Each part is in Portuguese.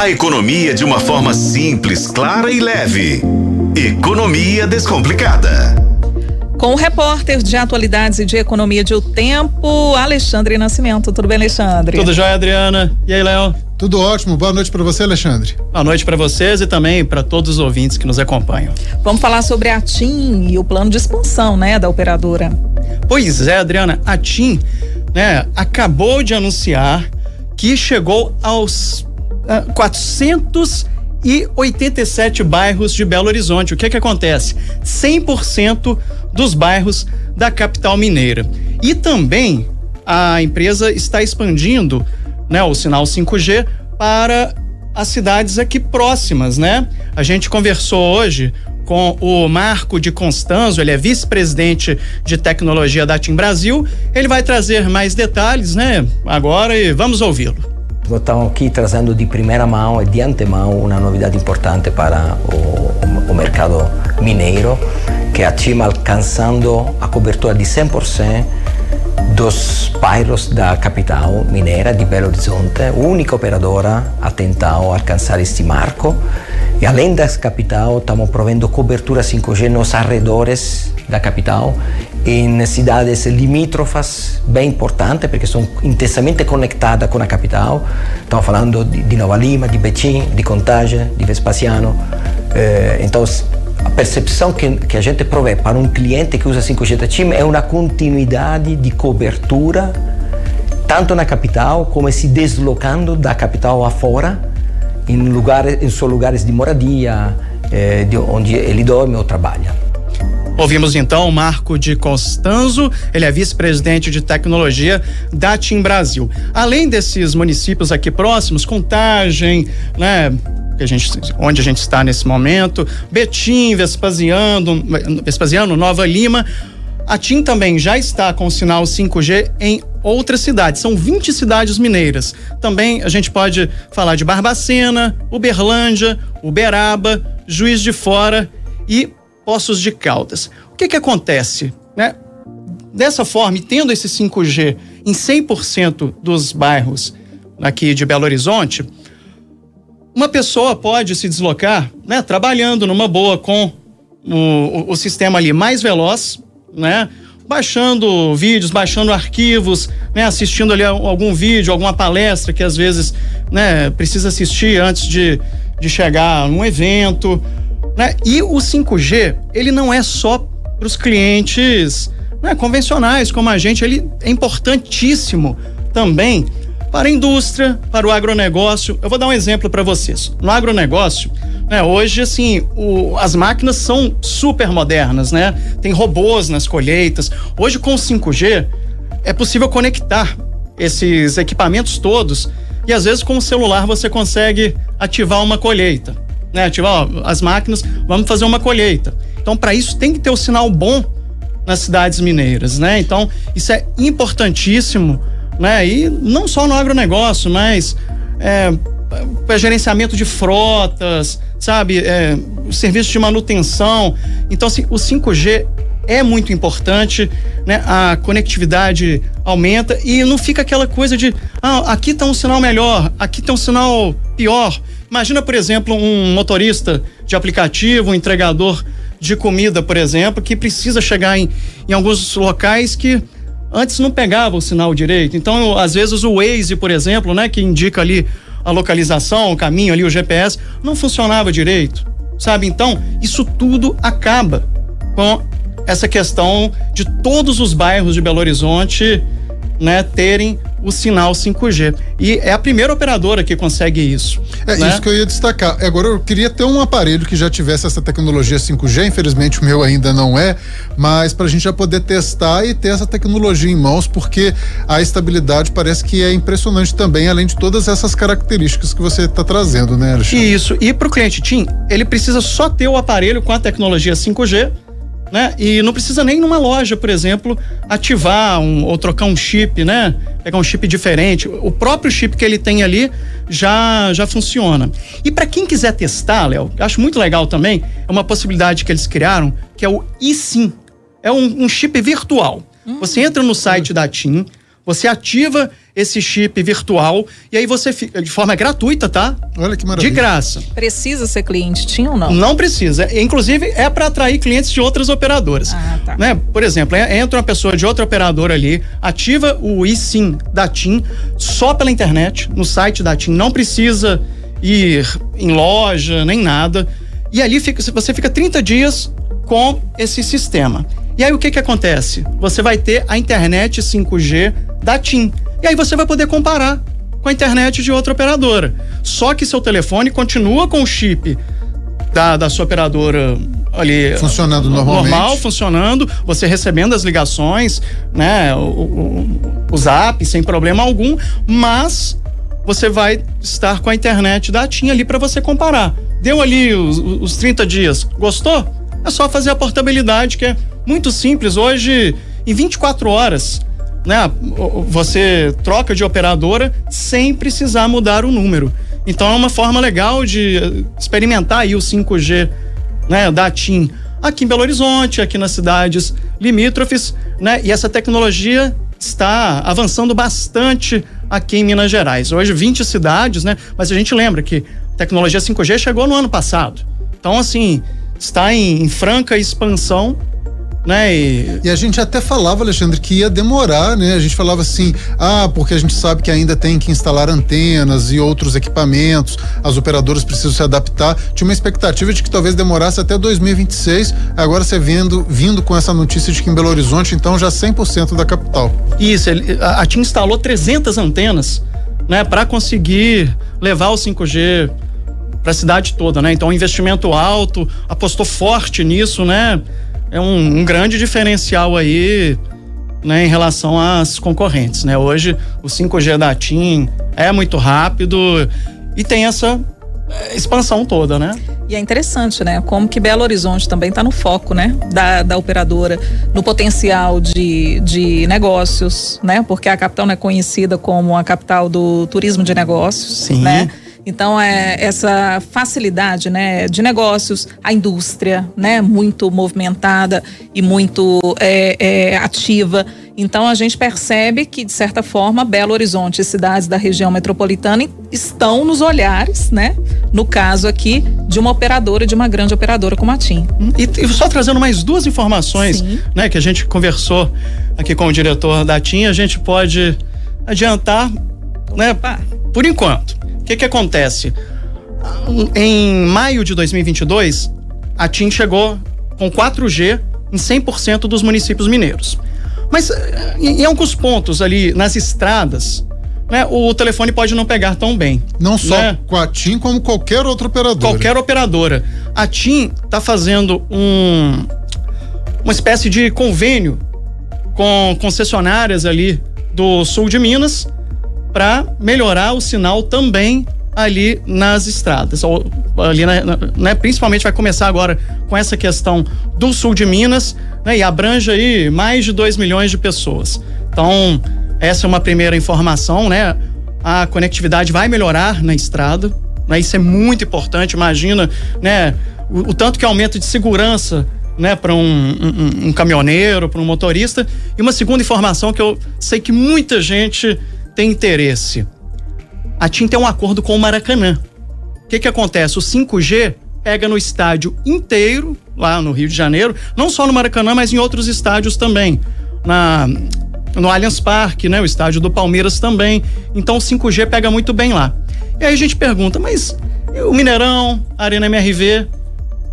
A economia de uma forma simples, clara e leve. Economia Descomplicada. Com o repórter de atualidades e de economia de O Tempo, Alexandre Nascimento. Tudo bem, Alexandre? Tudo jóia, Adriana. E aí, Léo? Tudo ótimo. Boa noite para você, Alexandre. Boa noite para vocês e também para todos os ouvintes que nos acompanham. Vamos falar sobre a TIM e o plano de expansão, né, da operadora. Pois é, Adriana. A TIM, né, acabou de anunciar que chegou aos uh, 487 bairros de Belo Horizonte. O que que acontece? 100% dos bairros da capital mineira. E também a empresa está expandindo né, o sinal 5G para as cidades aqui próximas, né? A gente conversou hoje com o Marco de Constanzo, ele é vice-presidente de tecnologia da TIM Brasil. Ele vai trazer mais detalhes, né? Agora e vamos ouvi-lo. Estamos aqui trazendo de primeira mão e de antemão uma novidade importante para o, o mercado mineiro, que é a TIM alcançando a cobertura de 100% dos bairros da capital mineira de Belo Horizonte, única operadora a tentar alcançar este marco. E além da capital, estamos provendo cobertura 5G nos arredores da capital, em cidades limítrofas bem importantes, porque são intensamente conectadas com a capital. Estamos falando de Nova Lima, de Betim, de Contagem, de Vespasiano. Eh, então, a percepção que, que a gente provê para um cliente que usa 5G da TIM é uma continuidade de cobertura, tanto na capital como se deslocando da capital afora, em, lugares, em seus lugares de moradia, eh, de onde ele dorme ou trabalha. Ouvimos então o Marco de Costanzo, ele é vice-presidente de tecnologia da TIM Brasil. Além desses municípios aqui próximos, Contagem, né, a gente, onde a gente está nesse momento, Betim, Vespasiano, Vespasiano, Nova Lima. A TIM também já está com o sinal 5G em outras cidades. São 20 cidades mineiras. Também a gente pode falar de Barbacena, Uberlândia, Uberaba, Juiz de Fora e Poços de Caldas. O que que acontece, né? Dessa forma, tendo esse 5G em 100% dos bairros aqui de Belo Horizonte, uma pessoa pode se deslocar, né, trabalhando numa boa com o, o, sistema ali mais veloz, né, baixando vídeos, baixando arquivos, né, assistindo ali algum vídeo, alguma palestra que às vezes, né, precisa assistir antes de, de chegar num evento, né? E o 5G, ele não é só para os clientes né, convencionais como a gente, ele é importantíssimo também para a indústria, para o agronegócio. Eu vou dar um exemplo para vocês. No agronegócio, né, hoje, assim, o, as máquinas são super modernas, né? Tem robôs nas colheitas. Hoje, com o 5G, é possível conectar esses equipamentos todos e às vezes com o celular você consegue ativar uma colheita, né? Ativar ó, as máquinas, vamos fazer uma colheita. Então, para isso tem que ter o sinal bom nas cidades mineiras, né? Então, isso é importantíssimo né? E não só no agronegócio, mas é, é gerenciamento de frotas, sabe? É, serviço de manutenção. Então, assim, o 5G é muito importante, né? A conectividade aumenta e não fica aquela coisa de, ah, aqui tá um sinal melhor, aqui tem um sinal pior. Imagina, por exemplo, um motorista de aplicativo, um entregador de comida, por exemplo, que precisa chegar em, em alguns locais que antes não pegava o sinal direito. Então, às vezes o Waze, por exemplo, né, que indica ali a localização, o caminho ali, o GPS, não funcionava direito, sabe? Então, isso tudo acaba com essa questão de todos os bairros de Belo Horizonte, né, terem o sinal 5G. E é a primeira operadora que consegue isso. É né? isso que eu ia destacar. Agora eu queria ter um aparelho que já tivesse essa tecnologia 5G, infelizmente o meu ainda não é, mas para a gente já poder testar e ter essa tecnologia em mãos, porque a estabilidade parece que é impressionante também, além de todas essas características que você está trazendo, né, Alexandre? Isso. E para o cliente TIM, ele precisa só ter o aparelho com a tecnologia 5G né? E não precisa nem numa loja, por exemplo, ativar um, ou trocar um chip, né? Pegar um chip diferente. O próprio chip que ele tem ali já já funciona. E para quem quiser testar, Léo, acho muito legal também, é uma possibilidade que eles criaram, que é o eSIM. É um, um chip virtual. Hum. Você entra no site da TIM, Você ativa esse chip virtual e aí você fica de forma gratuita, tá? Olha que maravilha. De graça. Precisa ser cliente, tinha ou não? Não precisa. Inclusive é para atrair clientes de outras operadoras. Ah, tá. Né? Por exemplo, entra uma pessoa de outra operadora ali, ativa o eSIM da TIM só pela internet, no site da TIM, não precisa ir em loja nem nada. E ali fica, você fica 30 dias com esse sistema. E aí o que que acontece? Você vai ter a internet 5G da TIM. E aí você vai poder comparar com a internet de outra operadora. Só que seu telefone continua com o chip da, da sua operadora ali funcionando normalmente. normal funcionando você recebendo as ligações né o, o, o zap sem problema algum mas você vai estar com a internet da TIM ali para você comparar deu ali os, os 30 dias gostou é só fazer a portabilidade que é muito simples hoje em 24 horas né, você troca de operadora sem precisar mudar o número. Então é uma forma legal de experimentar aí o 5G né, da TIM aqui em Belo Horizonte, aqui nas cidades limítrofes, né? E essa tecnologia está avançando bastante aqui em Minas Gerais. Hoje 20 cidades, né? Mas a gente lembra que a tecnologia 5G chegou no ano passado. Então assim, está em, em franca expansão né? E... e... a gente até falava, Alexandre, que ia demorar, né? A gente falava assim, ah, porque a gente sabe que ainda tem que instalar antenas e outros equipamentos, as operadoras precisam se adaptar. Tinha uma expectativa de que talvez demorasse até 2026. Agora você vendo, vindo com essa notícia de que em Belo Horizonte, então já 100% da capital. Isso, a, a TIM instalou 300 antenas, né, para conseguir levar o 5G para a cidade toda, né? Então, um investimento alto, apostou forte nisso, né? É um, um grande diferencial aí né, em relação às concorrentes. Né? Hoje o 5G da TIM é muito rápido e tem essa eh, expansão toda, né? E é interessante, né? Como que Belo Horizonte também está no foco, né? Da, da operadora, no potencial de, de negócios, né? Porque a capital não é conhecida como a capital do turismo de negócios, Sim. né? Então, é essa facilidade né, de negócios, a indústria né, muito movimentada e muito é, é, ativa. Então, a gente percebe que, de certa forma, Belo Horizonte e cidades da região metropolitana estão nos olhares, né? No caso aqui, de uma operadora, de uma grande operadora como a TIM. E, e só trazendo mais duas informações, né? Que a gente conversou aqui com o diretor da TIM, a gente pode adiantar, né? Por enquanto que que acontece? Em maio de 2022, a TIM chegou com 4G em 100% dos municípios mineiros. Mas eh, em alguns pontos ali nas estradas, né, o telefone pode não pegar tão bem. Não só né? com a TIM, como qualquer outra operadora. Qualquer operadora. A TIM está fazendo um, uma espécie de convênio com concessionárias ali do sul de Minas para melhorar o sinal também ali nas estradas, ali, né, né, principalmente vai começar agora com essa questão do sul de Minas, né, e abrange aí mais de 2 milhões de pessoas. Então, essa é uma primeira informação, né? A conectividade vai melhorar na estrada, né? Isso é muito importante, imagina, né? O, o tanto que aumenta de segurança né, para um, um, um, caminhoneiro, para um motorista. E uma segunda informação que eu sei que muita gente tem interesse. A TIM tem um acordo com o Maracanã. O que que acontece? O 5G pega no estádio inteiro, lá no Rio de Janeiro, não só no Maracanã, mas em outros estádios também. Na, no Allianz Parque, né? O estádio do Palmeiras também. Então o 5G pega muito bem lá. E aí a gente pergunta, mas o Mineirão, a Arena MRV?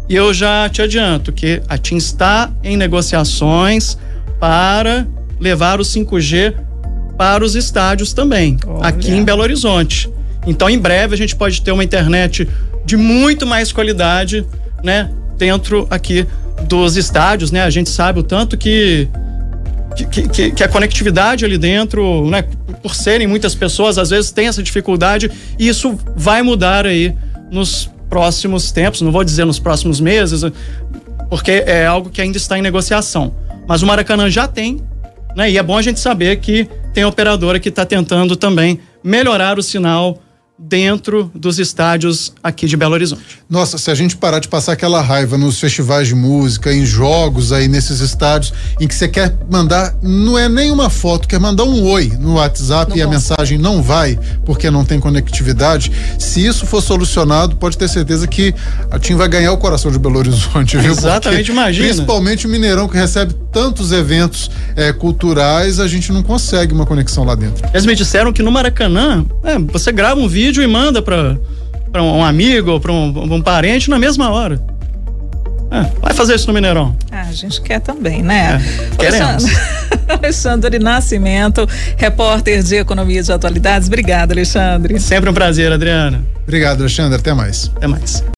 E eu já te adianto que a TIM está em negociações para levar o 5G para os estádios também, Olha. aqui em Belo Horizonte. Então, em breve, a gente pode ter uma internet de muito mais qualidade, né? Dentro aqui dos estádios, né? A gente sabe o tanto que que, que, que, a conectividade ali dentro, né, por serem muitas pessoas, às vezes tem essa dificuldade e isso vai mudar aí nos próximos tempos, não vou dizer nos próximos meses, porque é algo que ainda está em negociação. Mas o Maracanã já tem né? E é bom a gente saber que tem operadora que está tentando também melhorar o sinal dentro dos estádios aqui de Belo Horizonte. Nossa, se a gente parar de passar aquela raiva nos festivais de música, em jogos aí nesses estádios, em que você quer mandar, não é nem uma foto, quer mandar um oi no WhatsApp não e a mensagem não vai porque não tem conectividade. Se isso for solucionado, pode ter certeza que a TIM vai ganhar o coração de Belo Horizonte, viu? Exatamente, porque, imagina. Principalmente o Mineirão que recebe tantos eventos é, culturais, a gente não consegue uma conexão lá dentro. Eles me disseram que no Maracanã, é, você grava um vídeo e manda para um amigo ou para um, um, parente na mesma hora. É, vai fazer isso no Mineirão. Ah, a gente quer também, né? É, queremos. Alexandre Nascimento, repórter de Economia de Atualidades. Obrigada, Alexandre. Sempre um prazer, Adriana. Obrigado, Alexandre. Até mais. Até mais.